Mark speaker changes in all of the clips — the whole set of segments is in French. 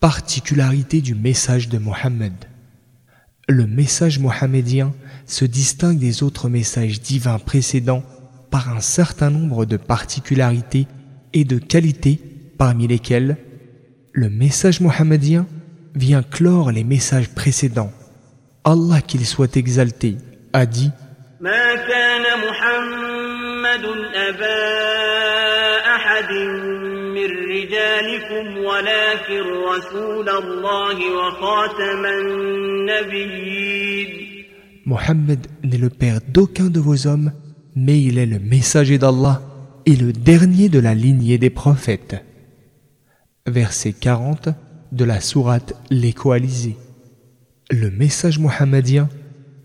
Speaker 1: Particularité du message de Mohammed. Le message mohammedien se distingue des autres messages divins précédents par un certain nombre de particularités et de qualités parmi lesquelles le message mohammedien vient clore les messages précédents. Allah qu'il soit exalté a dit Mohammed n'est le père d'aucun de vos hommes, mais il est le messager d'Allah et le dernier de la lignée des prophètes. Verset 40 de la sourate Les coalisés. Le message mohammedien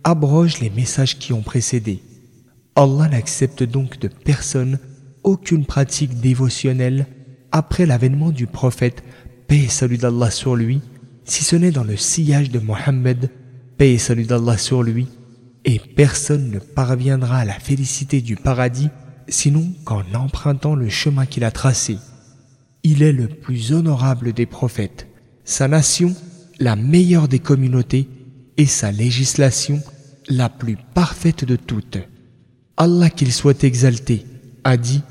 Speaker 1: abroge les messages qui ont précédé. Allah n'accepte donc de personne aucune pratique dévotionnelle après l'avènement du prophète, paix et salut d'Allah sur lui, si ce n'est dans le sillage de Mohammed, paix et salut d'Allah sur lui, et personne ne parviendra à la félicité du paradis sinon qu'en empruntant le chemin qu'il a tracé. Il est le plus honorable des prophètes, sa nation la meilleure des communautés et sa législation la plus parfaite de toutes. Allah qu'il soit exalté a dit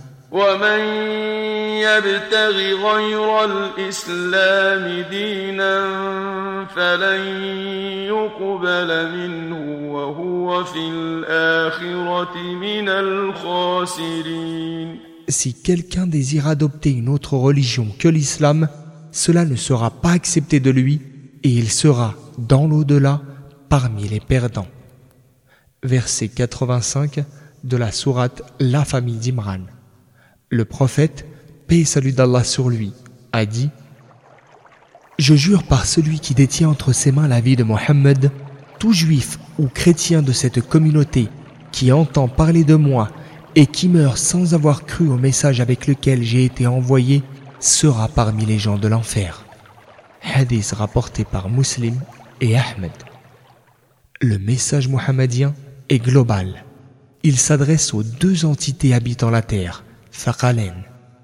Speaker 1: Si quelqu'un désire adopter une autre religion que l'islam, cela ne sera pas accepté de lui et il sera dans l'au-delà parmi les perdants. Verset 85 de la sourate La famille d'Imran. Le prophète, paix et salut d'Allah sur lui, a dit Je jure par celui qui détient entre ses mains la vie de Mohammed, tout juif ou chrétien de cette communauté qui entend parler de moi et qui meurt sans avoir cru au message avec lequel j'ai été envoyé sera parmi les gens de l'enfer. Hadith rapporté par Muslim et Ahmed. Le message mohammedien est global. Il s'adresse aux deux entités habitant la terre,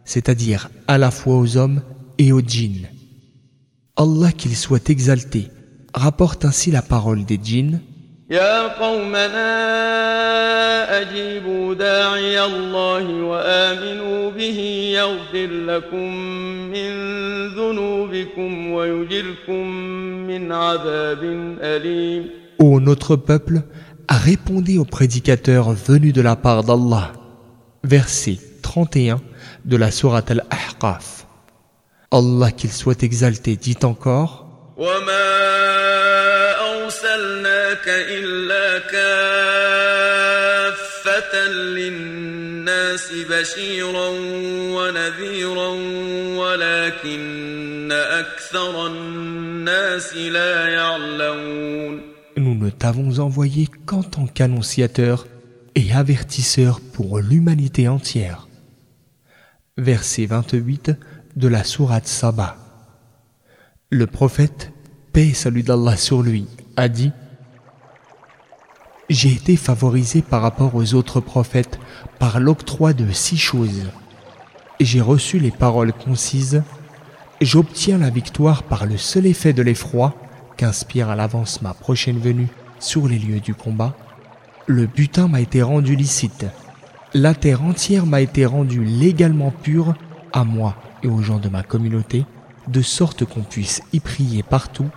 Speaker 1: c'est-à-dire à la fois aux hommes et aux djinns. Allah qu'il soit exalté rapporte ainsi la parole des djinns Ô notre peuple, répondez aux prédicateurs venus de la part d'Allah. Verset 31 de la Sourate Al-Ahqaf. Allah qu'il soit exalté dit encore Nous ne t'avons envoyé qu'en tant qu'annonciateur et avertisseur pour l'humanité entière. Verset 28 de la sourate Saba. Le prophète, paix et salut d'Allah sur lui, a dit J'ai été favorisé par rapport aux autres prophètes par l'octroi de six choses. J'ai reçu les paroles concises J'obtiens la victoire par le seul effet de l'effroi qu'inspire à l'avance ma prochaine venue sur les lieux du combat. Le butin m'a été rendu licite. La terre entière m'a été rendue légalement pure à moi et aux gens de ma communauté, de sorte qu'on puisse y prier partout.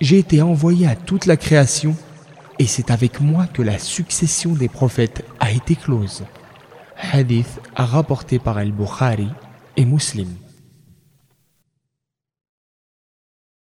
Speaker 1: J'ai été envoyé à toute la création et c'est avec moi que la succession des prophètes a été close. Hadith rapporté par Al-Bukhari et Muslim.